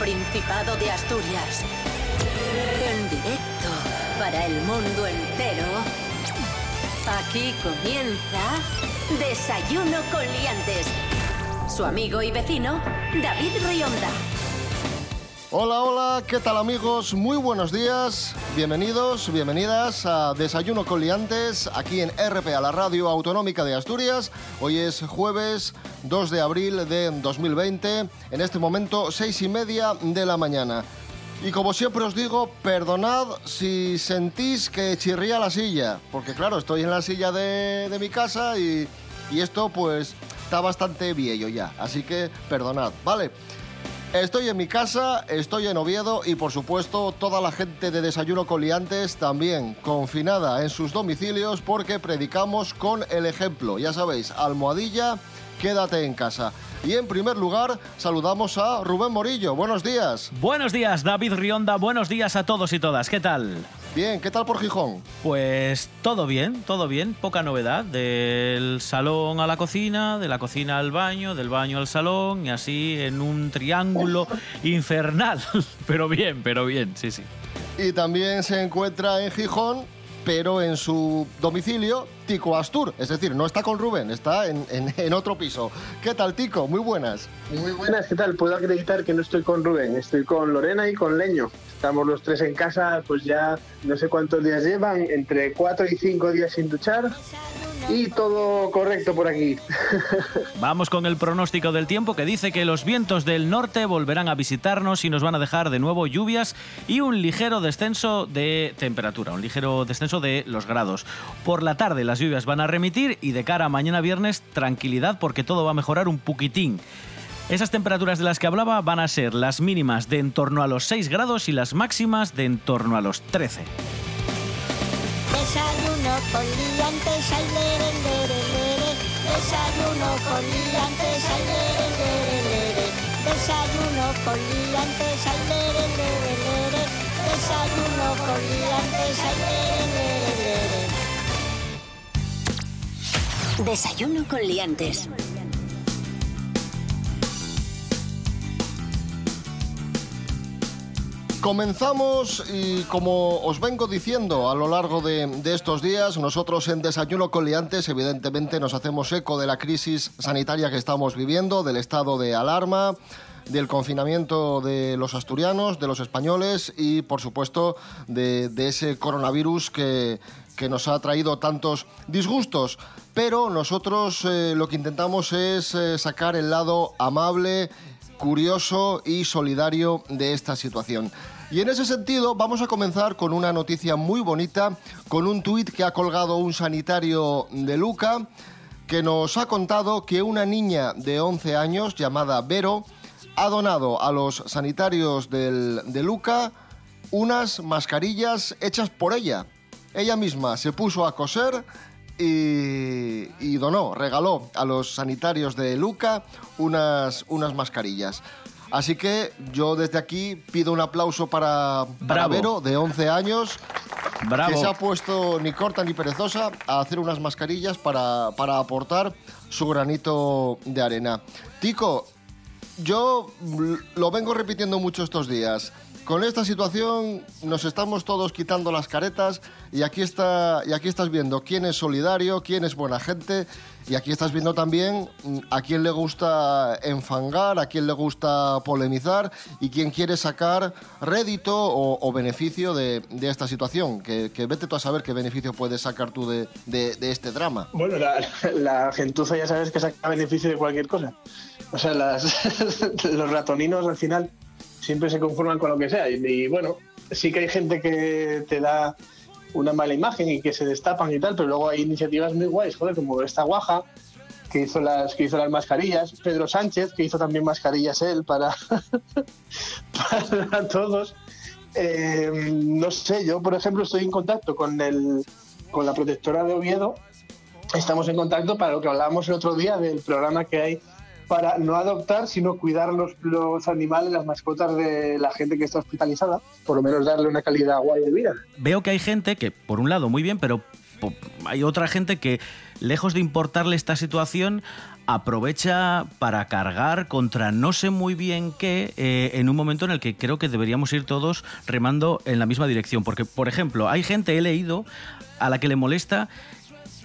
Principado de Asturias. En directo para el mundo entero. Aquí comienza Desayuno con Liantes. Su amigo y vecino, David Rionda. Hola, hola, ¿qué tal amigos? Muy buenos días, bienvenidos, bienvenidas a Desayuno con Liantes, aquí en RPA, la radio autonómica de Asturias. Hoy es jueves 2 de abril de 2020, en este momento seis y media de la mañana. Y como siempre os digo, perdonad si sentís que chirría la silla, porque claro, estoy en la silla de, mi casa y, y esto pues está bastante viejo ya, así que perdonad, ¿vale? Estoy en mi casa, estoy en Oviedo y por supuesto toda la gente de Desayuno con Liantes también confinada en sus domicilios porque predicamos con el ejemplo. Ya sabéis, almohadilla, quédate en casa. Y en primer lugar, saludamos a Rubén Morillo. Buenos días. Buenos días, David Rionda. Buenos días a todos y todas. ¿Qué tal? Bien, ¿qué tal por Gijón? Pues todo bien, todo bien. Poca novedad. Del salón a la cocina, de la cocina al baño, del baño al salón y así en un triángulo infernal. Pero bien, pero bien, sí, sí. Y también se encuentra en Gijón pero en su domicilio, Tico Astur. Es decir, no está con Rubén, está en, en, otro piso. ¿Qué tal, Tico? Muy buenas. Muy buenas, ¿qué tal? Puedo acreditar que no estoy con Rubén, estoy con Lorena y con Leño. Estamos los tres en casa, pues ya no sé cuántos días llevan, entre cuatro y cinco días sin duchar. Y todo correcto por aquí. Vamos con el pronóstico del tiempo que dice que los vientos del norte volverán a visitarnos y nos van a dejar de nuevo lluvias y un ligero descenso de temperatura, un ligero descenso de los grados. Por la tarde las lluvias van a remitir y de cara a mañana viernes tranquilidad porque todo va a mejorar un poquitín. Esas temperaturas de las que hablaba van a ser las mínimas de en torno a los 6 grados y las máximas de en torno a los 13. Desayuno con liantes, ay, lere, lere. Desayuno con liantes, ay. Desayuno con liantes, ay. Desayuno con liantes, ay. Desayuno con liantes. Comenzamos y como os vengo diciendo a lo largo de, estos días, nosotros en Desayuno con Liantes evidentemente nos hacemos eco de la crisis sanitaria que estamos viviendo, del estado de alarma, del confinamiento de los asturianos, de los españoles y por supuesto de, de ese coronavirus que, que nos ha traído tantos disgustos. Pero nosotros eh, lo que intentamos es eh, sacar el lado amable curioso y solidario de esta situación. Y en ese sentido vamos a comenzar con una noticia muy bonita, con un tuit que ha colgado un sanitario de Luca, que nos ha contado que una niña de 11 años llamada Vero ha donado a los sanitarios del, de Luca unas mascarillas hechas por ella. Ella misma se puso a coser y, y, donó, regaló a los sanitarios de Luca unas, unas mascarillas. Así que yo desde aquí pido un aplauso para, para Vero, de 11 años, Bravo. que se ha puesto ni corta ni perezosa a hacer unas mascarillas para, para aportar su granito de arena. Tico, yo lo vengo repitiendo mucho estos días con esta situación nos estamos todos quitando las caretas y aquí, está, y aquí estás viendo quién es solidario, quién es buena gente y aquí estás viendo también a quién le gusta enfangar, a quién le gusta polemizar y quién quiere sacar rédito o, beneficio de, esta situación. Que, vete tú a saber qué beneficio puedes sacar tú de, este drama. Bueno, la, la, gentuza ya sabes que saca beneficio de cualquier cosa. O sea, los ratoninos al final siempre se conforman con lo que sea. Y, bueno, sí que hay gente que te da una mala imagen y que se destapan y tal, pero luego hay iniciativas muy guays, joder, como esta guaja que hizo las que hizo las mascarillas, Pedro Sánchez que hizo también mascarillas él para para todos. Eh, no sé, yo por ejemplo estoy en contacto con el con la protectora de Oviedo. Estamos en contacto para lo que hablábamos el otro día del programa que hay para no adoptar, sino cuidar los, los, animales, las mascotas de la gente que está hospitalizada, por lo menos darle una calidad guay de vida. Veo que hay gente que, por un lado, muy bien, pero hay otra gente que, lejos de importarle esta situación, aprovecha para cargar contra no sé muy bien qué eh, en un momento en el que creo que deberíamos ir todos remando en la misma dirección. Porque, por ejemplo, hay gente, he leído, a la que le molesta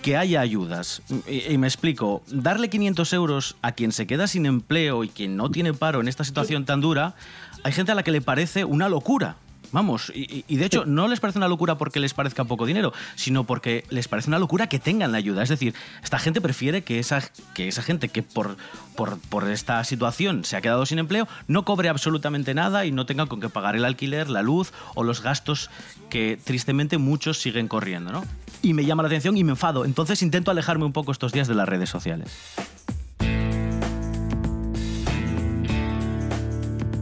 que haya ayudas. Y, y me explico, darle 500 euros a quien se queda sin empleo y quien no tiene paro en esta situación tan dura, hay gente a la que le parece una locura. Vamos, y, de hecho no les parece una locura porque les parezca poco dinero, sino porque les parece una locura que tengan la ayuda. Es decir, esta gente prefiere que esa, que esa gente que por, por, por esta situación se ha quedado sin empleo no cobre absolutamente nada y no tenga con qué pagar el alquiler, la luz o los gastos que tristemente muchos siguen corriendo. ¿no? Y me llama la atención y me enfado. Entonces intento alejarme un poco estos días de las redes sociales.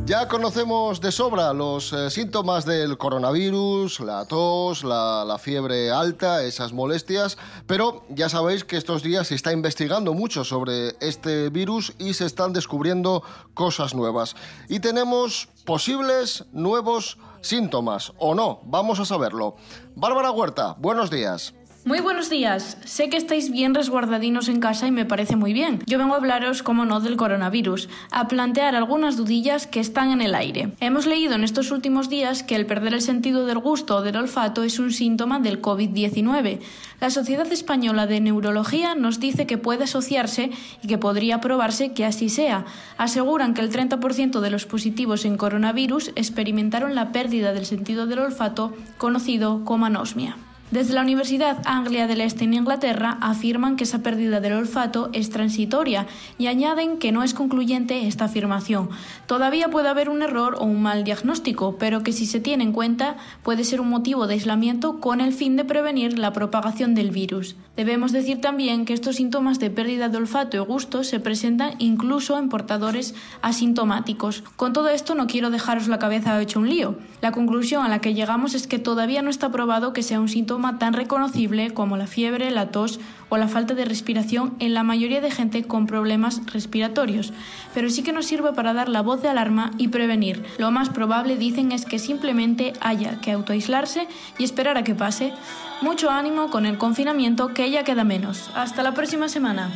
Ya conocemos de sobra los eh, síntomas del coronavirus, la tos, la, la fiebre alta, esas molestias, pero ya sabéis que estos días se está investigando mucho sobre este virus y se están descubriendo cosas nuevas. Y tenemos posibles nuevos síntomas, o no, vamos a saberlo. Bárbara Huerta, buenos días. Muy buenos días. Sé que estáis bien resguardadinos en casa y me parece muy bien. Yo vengo a hablaros, como no, del coronavirus, a plantear algunas dudillas que están en el aire. Hemos leído en estos últimos días que el perder el sentido del gusto o del olfato es un síntoma del COVID-19. La Sociedad Española de Neurología nos dice que puede asociarse y que podría probarse que así sea. Aseguran que el 30% de los positivos en coronavirus experimentaron la pérdida del sentido del olfato, conocido como anosmia. Desde la Universidad Anglia del Este en Inglaterra afirman que esa pérdida del olfato es transitoria y añaden que no es concluyente esta afirmación. Todavía puede haber un error o un mal diagnóstico, pero que si se tiene en cuenta puede ser un motivo de aislamiento con el fin de prevenir la propagación del virus. Debemos decir también que estos síntomas de pérdida de olfato y gusto se presentan incluso en portadores asintomáticos. Con todo esto no quiero dejaros la cabeza hecho un lío. La conclusión a la que llegamos es que todavía no está probado que sea un síntoma tan reconocible como la fiebre, la tos o la falta de respiración en la mayoría de gente con problemas respiratorios, pero sí que nos sirve para dar la voz de alarma y prevenir. Lo más probable, dicen, es que simplemente haya que autoaislarse y esperar a que pase. Mucho ánimo con el confinamiento que ya queda menos. Hasta la próxima semana.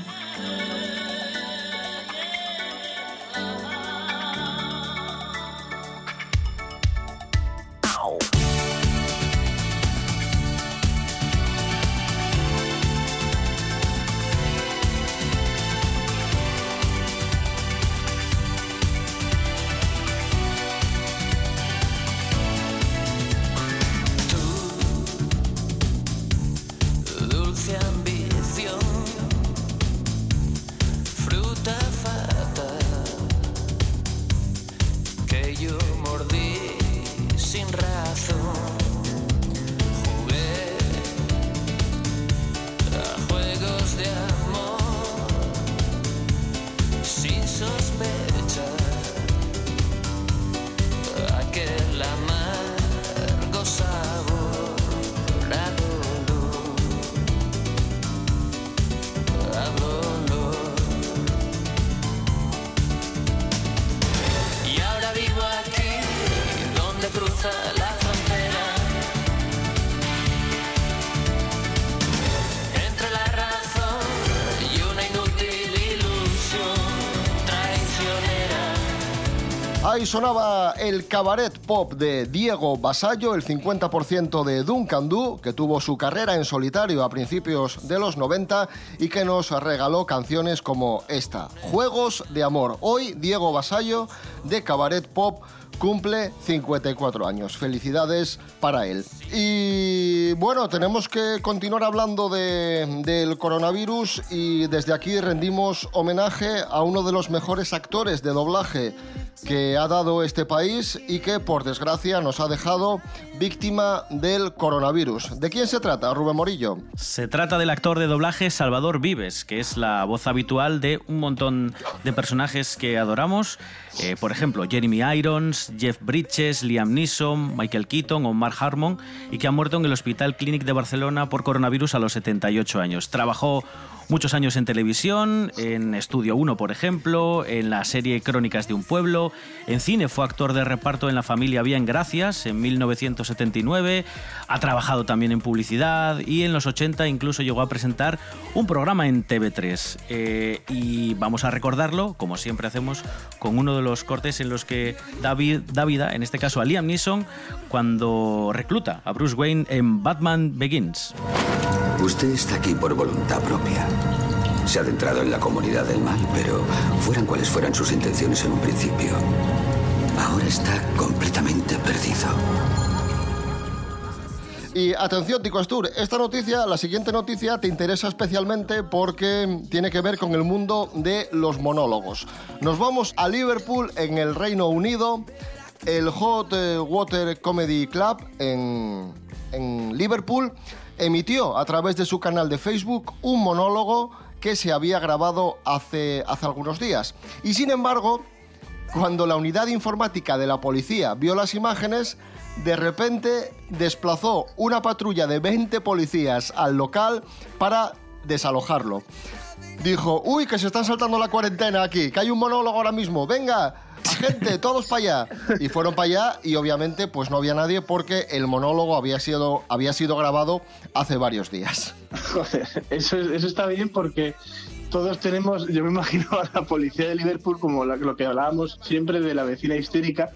Sonaba el cabaret pop de Diego Basallo, el 50% de Duncan Du, que tuvo su carrera en solitario a principios de los 90 y que nos regaló canciones como esta, Juegos de Amor. Hoy Diego Basallo de cabaret pop cumple 54 años. Felicidades para él. Y bueno, tenemos que continuar hablando de- del coronavirus y desde aquí rendimos homenaje a uno de los mejores actores de doblaje que ha dado este país y que por desgracia nos ha dejado víctima del coronavirus. ¿De quién se trata, Rubén Morillo? Se trata del actor de doblaje Salvador Vives, que es la voz habitual de un montón de personajes que adoramos. Eh, por ejemplo, Jeremy Irons, Jeff Bridges, Liam Neeson, Michael Keaton o Mark Harmon y que ha muerto en el Hospital Clínic de Barcelona por coronavirus a los 78 años. Trabajó muchos años en televisión, en Estudio 1, por ejemplo, en la serie Crónicas de un pueblo, en cine fue actor de reparto en La familia Bien Gracias en 1979, ha trabajado también en publicidad y en los 80 incluso llegó a presentar un programa en TV3. Eh, y vamos a recordarlo, como siempre hacemos, con uno de los cortes en los que David, da vida, en este caso a Liam Neeson, cuando recluta a Bruce Wayne en Batman Begins. Usted está aquí por voluntad propia. Se ha adentrado en la comunidad del mal, pero fueran cuales fueran sus intenciones en un principio, ahora está completamente perdido. Y atención, Tico Astur, esta noticia, la siguiente noticia, te interesa especialmente porque tiene que ver con el mundo de los monólogos. Nos vamos a Liverpool, en el Reino Unido. El Hot eh, Water Comedy Club en, en Liverpool emitió a través de su canal de Facebook un monólogo que se había grabado hace, hace algunos días. Y sin embargo, cuando la unidad informática de la policía vio las imágenes, de repente desplazó una patrulla de 20 policías al local para desalojarlo. Dijo, uy, que se están saltando la cuarentena aquí, que hay un monólogo ahora mismo, venga, gente, todos para allá. Y fueron para allá y obviamente pues no había nadie porque el monólogo había sido, había sido grabado hace varios días. Joder, eso, eso está bien porque todos tenemos, yo me imagino a la policía de Liverpool como la- lo que hablábamos siempre de la vecina histérica,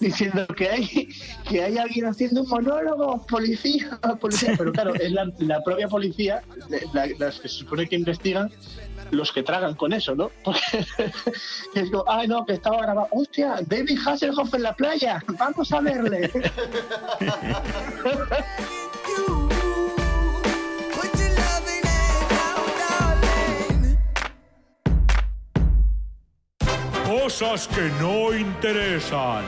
diciendo que hay, que hay alguien haciendo un monólogo, policía, policía. Pero claro, es la, la propia policía, la- las que se supone que investigan, los que tragan con eso, ¿no? Porque es como, ay no, que estaba grabado, hostia, David Hasselhoff en la playa, vamos a verle. Cosas que no interesan.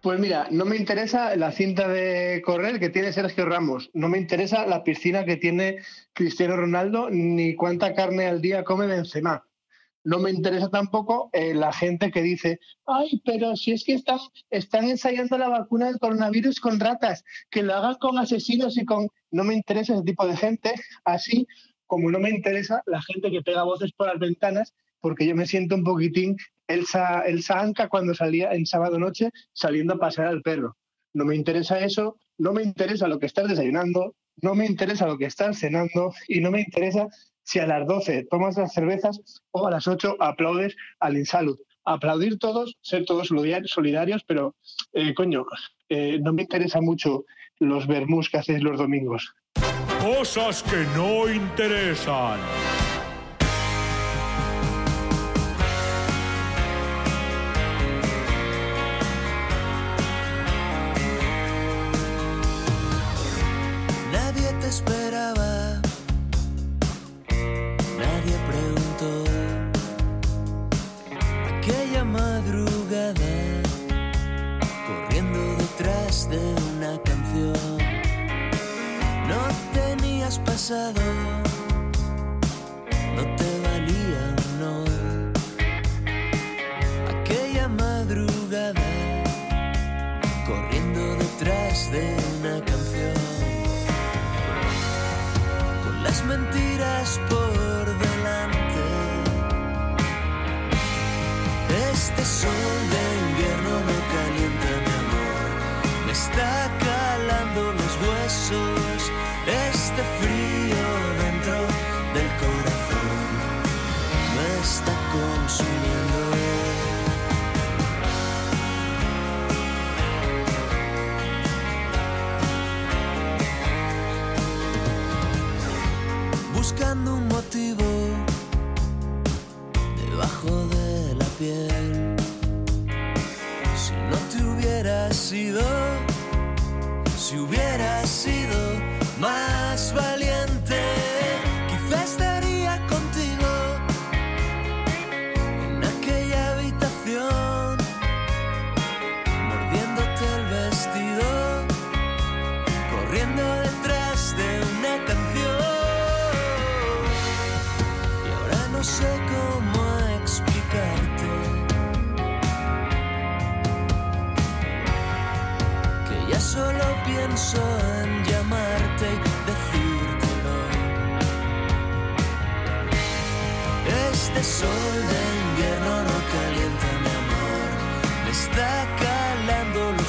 Pues mira, no me interesa la cinta de correr que tiene Sergio Ramos, no me interesa la piscina que tiene Cristiano Ronaldo, ni cuánta carne al día come Benzema. No me interesa tampoco eh, la gente que dice, ay, pero si es que están, están ensayando la vacuna del coronavirus con ratas, que lo hagan con asesinos y con... No me interesa ese tipo de gente, así como no me interesa la gente que pega voces por las ventanas, porque yo me siento un poquitín Elsa, Elsa Anca cuando salía en sábado noche saliendo a pasear al perro. No me interesa eso, no me interesa lo que estás desayunando, no me interesa lo que estás cenando y no me interesa si a las 12 tomas las cervezas o a las 8 aplaudes al Insalud. Aplaudir todos, ser todos solidar- solidarios, pero eh, coño, eh, no me interesa mucho los vermús que hacéis los domingos. Cosas que no interesan. No tenías pasado, no te valía no. Aquella madrugada, corriendo detrás de una canción con las mentiras por delante. Este sol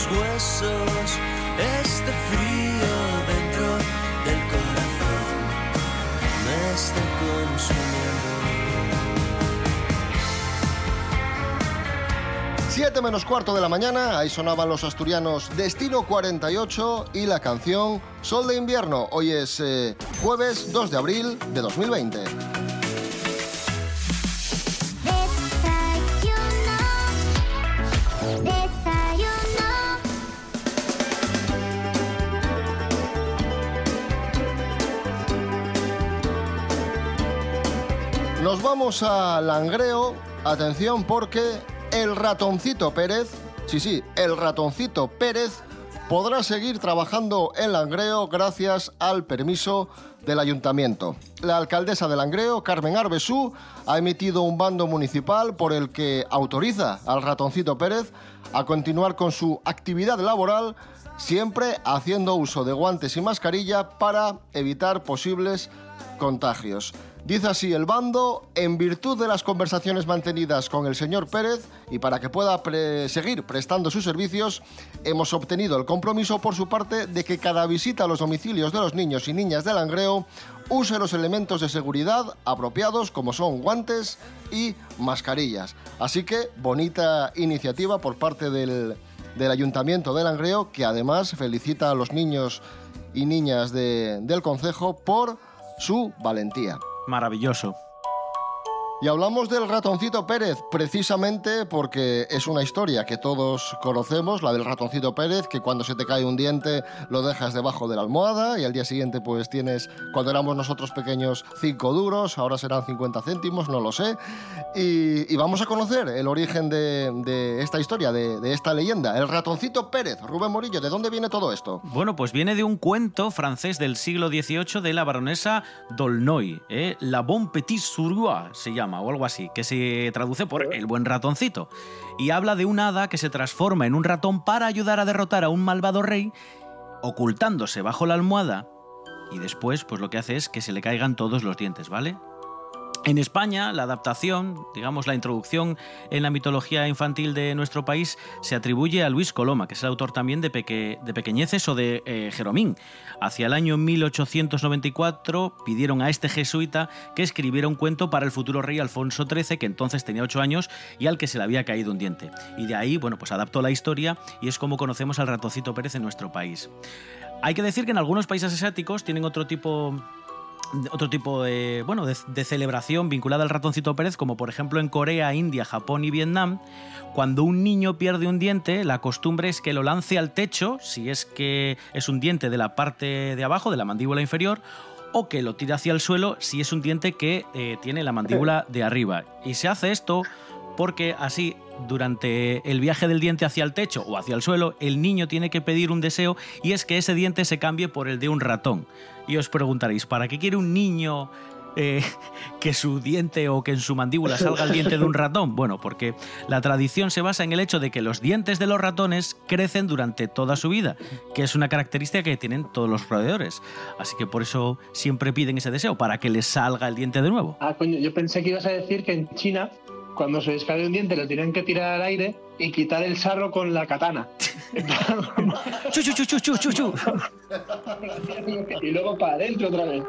los huesos. Este frío dentro del corazón me está consumiendo. 7 menos cuarto de la mañana, ahí sonaban los asturianos Destino 48 y la canción Sol de invierno. Hoy es eh, jueves 2 de abril de 2020. Vamos a Langreo, atención porque el ratoncito Pérez, sí, sí, el ratoncito Pérez podrá seguir trabajando en Langreo gracias al permiso del ayuntamiento. La alcaldesa de Langreo, Carmen Arbesú, ha emitido un bando municipal por el que autoriza al ratoncito Pérez a continuar con su actividad laboral siempre haciendo uso de guantes y mascarilla para evitar posibles contagios. Dice así el bando, en virtud de las conversaciones mantenidas con el señor Pérez y para que pueda seguir prestando sus servicios, hemos obtenido el compromiso por su parte de que cada visita a los domicilios de los niños y niñas de Langreo use los elementos de seguridad apropiados como son guantes y mascarillas. Así que bonita iniciativa por parte del, Ayuntamiento de Langreo que además felicita a los niños y niñas de- del concejo por su valentía. Maravilloso. Y hablamos del ratoncito Pérez precisamente porque es una historia que todos conocemos, la del ratoncito Pérez, que cuando se te cae un diente lo dejas debajo de la almohada y al día siguiente pues tienes, cuando éramos nosotros pequeños, 5 duros, ahora serán 50 céntimos, no lo sé. Y, vamos a conocer el origen de, esta historia, de, esta leyenda, el ratoncito Pérez. Rubén Morillo, ¿de dónde viene todo esto? Bueno, pues viene de un cuento francés del siglo XVIII de la baronesa Dolnoy, ¿eh? La Bon Petit Surua se llama, o algo así, que se traduce por el buen ratoncito. Y habla de un hada que se transforma en un ratón para ayudar a derrotar a un malvado rey, ocultándose bajo la almohada, y después, pues lo que hace es que se le caigan todos los dientes, ¿vale? En España, la adaptación, digamos la introducción en la mitología infantil de nuestro país, se atribuye a Luis Coloma, que es el autor también de, Peque- de Pequeñeces o de eh, Jeromín. Hacia el año 1894 pidieron a este jesuita que escribiera un cuento para el futuro rey Alfonso XIII, que entonces tenía 8 años y al que se le había caído un diente. Y de ahí, bueno, pues adaptó la historia y es como conocemos al ratoncito Pérez en nuestro país. Hay que decir que en algunos países asiáticos tienen otro tipo otro tipo de, bueno, de, celebración vinculada al ratoncito Pérez, como por ejemplo en Corea, India, Japón y Vietnam, cuando un niño pierde un diente, la costumbre es que lo lance al techo, si es que es un diente de la parte de abajo, de la mandíbula inferior, o que lo tire hacia el suelo si es un diente que eh, tiene la mandíbula de arriba. Y se hace esto porque así durante el viaje del diente hacia el techo o hacia el suelo, el niño tiene que pedir un deseo y es que ese diente se cambie por el de un ratón. Y os preguntaréis, ¿para qué quiere un niño eh, que su diente o que en su mandíbula salga el diente de un ratón? Bueno, porque la tradición se basa en el hecho de que los dientes de los ratones crecen durante toda su vida, que es una característica que tienen todos los roedores. Así que por eso siempre piden ese deseo, para que les salga el diente de nuevo. Ah, coño, yo pensé que ibas a decir que en China, cuando se les cae un diente, lo tienen que tirar al aire y quitar el sarro con la katana. Chu, chu, chu, chu, chu, chu, chu. y luego para adentro otra vez.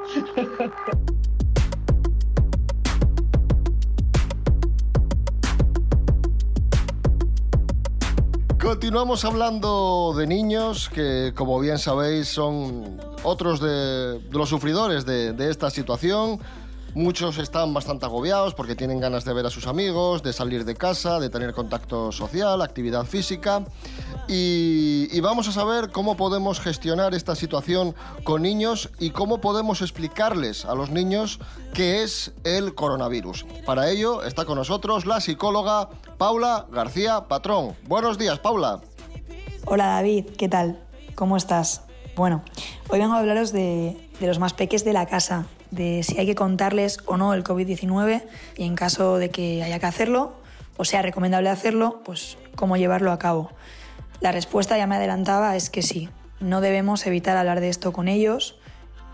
Continuamos hablando de niños que, como bien sabéis, son otros de, de los sufridores de, de esta situación. Muchos están bastante agobiados porque tienen ganas de ver a sus amigos, de salir de casa, de tener contacto social, actividad física. Y, vamos a saber cómo podemos gestionar esta situación con niños y cómo podemos explicarles a los niños qué es el coronavirus. Para ello está con nosotros la psicóloga Paula García Patrón. Buenos días, Paula. Hola David, ¿qué tal? ¿Cómo estás? Bueno, hoy vengo a hablaros de, de los más peques de la casa, de si hay que contarles o no el COVID-19 y en caso de que haya que hacerlo, o sea recomendable hacerlo, pues cómo llevarlo a cabo. La respuesta, ya me adelantaba, es que sí. no debemos evitar hablar de esto con ellos,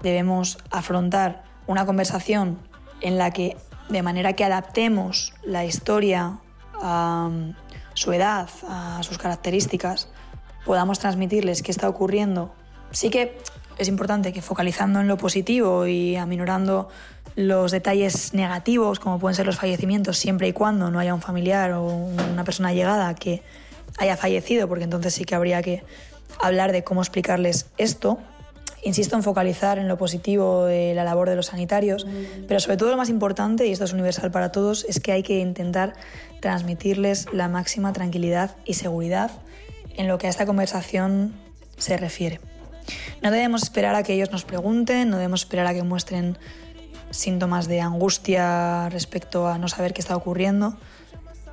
debemos afrontar una conversación en la que, de manera que adaptemos la historia a mm, su edad, a sus características, podamos transmitirles qué está ocurriendo. Sí que es importante que focalizando en lo positivo y aminorando los detalles negativos, como pueden ser los fallecimientos, siempre y cuando no haya un familiar o una persona llegada que haya fallecido, porque entonces sí que habría que hablar de cómo explicarles esto. Insisto en focalizar en lo positivo de la labor de los sanitarios, pero sobre todo lo más importante, y esto es universal para todos, es que hay que intentar transmitirles la máxima tranquilidad y seguridad en lo que a esta conversación se refiere. No debemos esperar a que ellos nos pregunten, no debemos esperar a que muestren síntomas de angustia respecto a no saber qué está ocurriendo,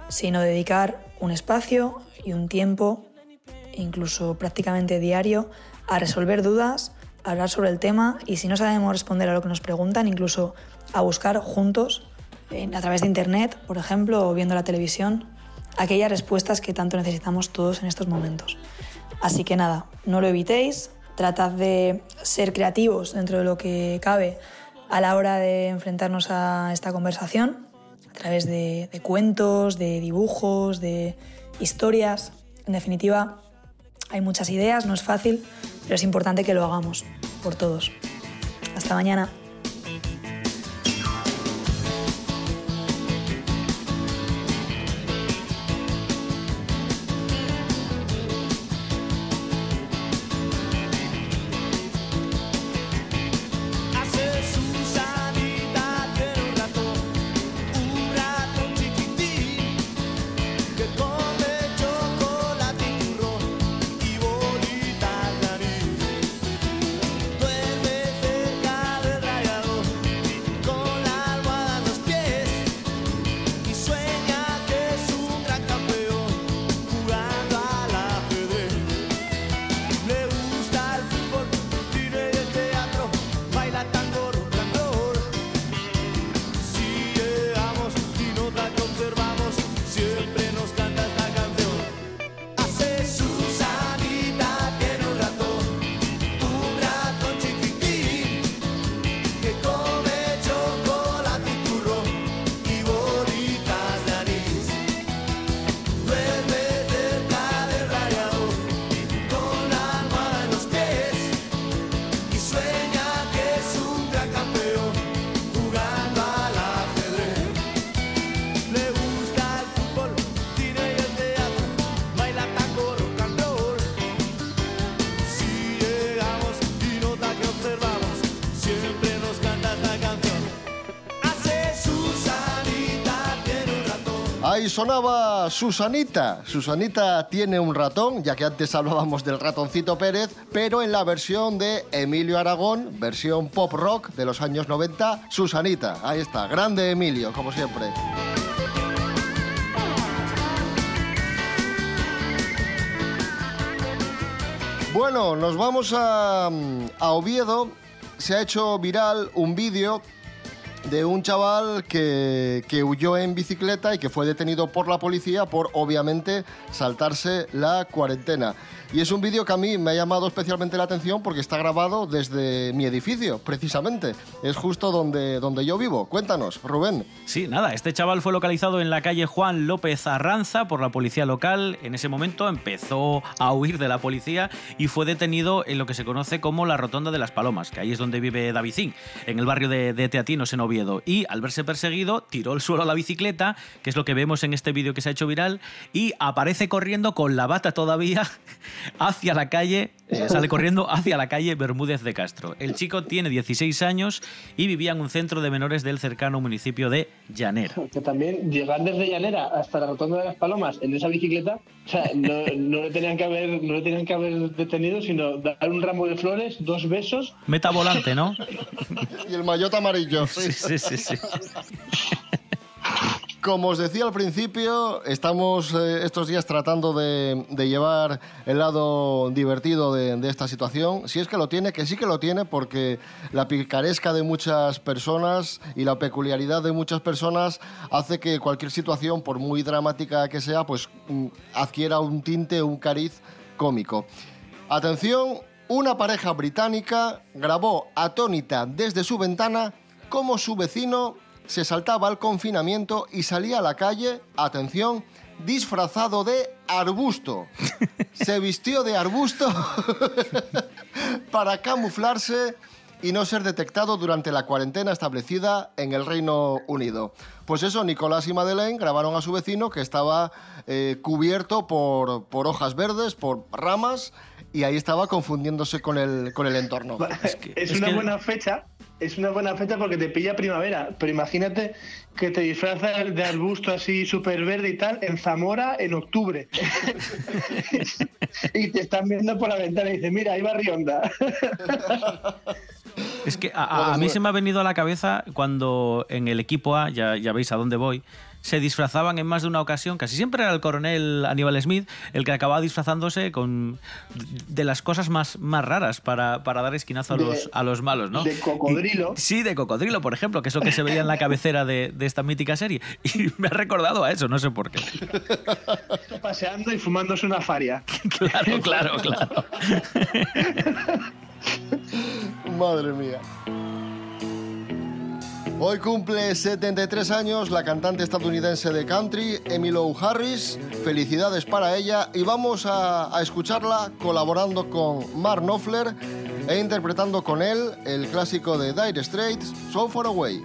sino dedicar un espacio y un tiempo, incluso prácticamente diario, a resolver dudas, a hablar sobre el tema y si no sabemos responder a lo que nos preguntan, incluso a buscar juntos, a través de Internet, por ejemplo, o viendo la televisión, aquellas respuestas que tanto necesitamos todos en estos momentos. Así que nada, no lo evitéis, tratad de ser creativos dentro de lo que cabe a la hora de enfrentarnos a esta conversación, a través de, de cuentos, de dibujos, de historias. En definitiva, hay muchas ideas, no es fácil, pero es importante que lo hagamos por todos. Hasta mañana. Sonaba Susanita. Susanita tiene un ratón, ya que antes hablábamos del ratoncito Pérez, pero en la versión de Emilio Aragón, versión pop rock de los años 90, Susanita. Ahí está, grande Emilio, como siempre. Bueno, nos vamos a, a Oviedo. Se ha hecho viral un vídeo de un chaval que, que huyó en bicicleta y que fue detenido por la policía por, obviamente, saltarse la cuarentena. Y es un vídeo que a mí me ha llamado especialmente la atención porque está grabado desde mi edificio, precisamente. Es justo donde, donde yo vivo. Cuéntanos, Rubén. Sí, nada, este chaval fue localizado en la calle Juan López Arranza por la policía local. En ese momento empezó a huir de la policía y fue detenido en lo que se conoce como la Rotonda de las Palomas, que ahí es donde vive Davicín, en el barrio de, de Teatinos, en Oviedo. Y al verse perseguido, tiró al suelo la bicicleta, que es lo que vemos en este vídeo que se ha hecho viral, y aparece corriendo con la bata todavía hacia la calle, eh, sale corriendo hacia la calle Bermúdez de Castro. El chico tiene 16 años y vivía en un centro de menores del cercano municipio de Llanera. Que también llegar desde Llanera hasta la Rotonda de las Palomas en esa bicicleta, o sea, no, no le tenían que haber, no le tenían que haber detenido, sino dar un ramo de flores, dos besos. Meta volante, ¿no? Y el maillot amarillo. Sí, sí, sí, sí. Como os decía al principio, estamos eh, estos días tratando de, llevar el lado divertido de, de esta situación. Si es que lo tiene, que sí que lo tiene, porque la picaresca de muchas personas y la peculiaridad de muchas personas hace que cualquier situación, por muy dramática que sea, pues mm, adquiera un tinte, un cariz cómico. Atención, Una pareja británica grabó atónita desde su ventana cómo su vecino se saltaba al confinamiento y salía a la calle, atención, disfrazado de arbusto. Se vistió de arbusto para camuflarse y no ser detectado durante la cuarentena establecida en el Reino Unido. Pues eso, Nicolás y Madeleine grabaron a su vecino que estaba eh, cubierto por, por hojas verdes, por ramas, y ahí estaba confundiéndose con el, con el entorno. Es, una buena fecha, es una buena fecha porque te pilla primavera, pero imagínate que te disfrazas de arbusto así súper verde y tal en Zamora en octubre. y te están viendo por la ventana y dices, mira, ahí va Rionda. Es que a, a- mí se me ha venido a la cabeza cuando en el equipo A, ya, ya veis a dónde voy, se disfrazaban en más de una ocasión, casi siempre era el coronel Aníbal Smith el que acababa disfrazándose con de las cosas más, más raras para, para dar esquinazo a De- los, a los malos, ¿no? de cocodrilo. Y- sí, de cocodrilo, por ejemplo, que es lo que se veía en la cabecera de, de esta mítica serie. Y me ha recordado a eso, no sé por qué. Paseando y fumándose una faria. Claro, claro, claro. Madre mía. Hoy cumple 73 años la cantante estadounidense de country, Emilou Harris. Felicidades para ella y vamos a, a escucharla colaborando con Mark Knopfler e interpretando con él el clásico de Dire Straits, So Far Away.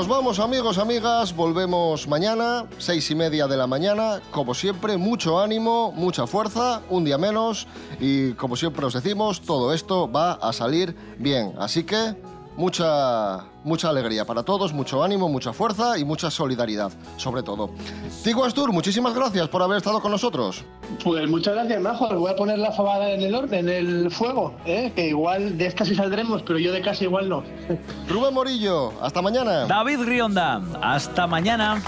Nos vamos amigos, amigas, volvemos mañana, seis y media de la mañana, como siempre, mucho ánimo, mucha fuerza, un día menos. Y como siempre os decimos, todo esto va a salir bien, así que mucha, mucha alegría para todos, mucho ánimo, mucha fuerza y mucha solidaridad, sobre todo. Tigo Astur, muchísimas gracias por haber estado con nosotros. Pues muchas gracias, Majo. Voy a poner la fabada en el orden, en el fuego, ¿eh? que igual de esta sí saldremos, pero yo de casa igual no. Rubén Morillo, hasta mañana. David Rionda, hasta mañana.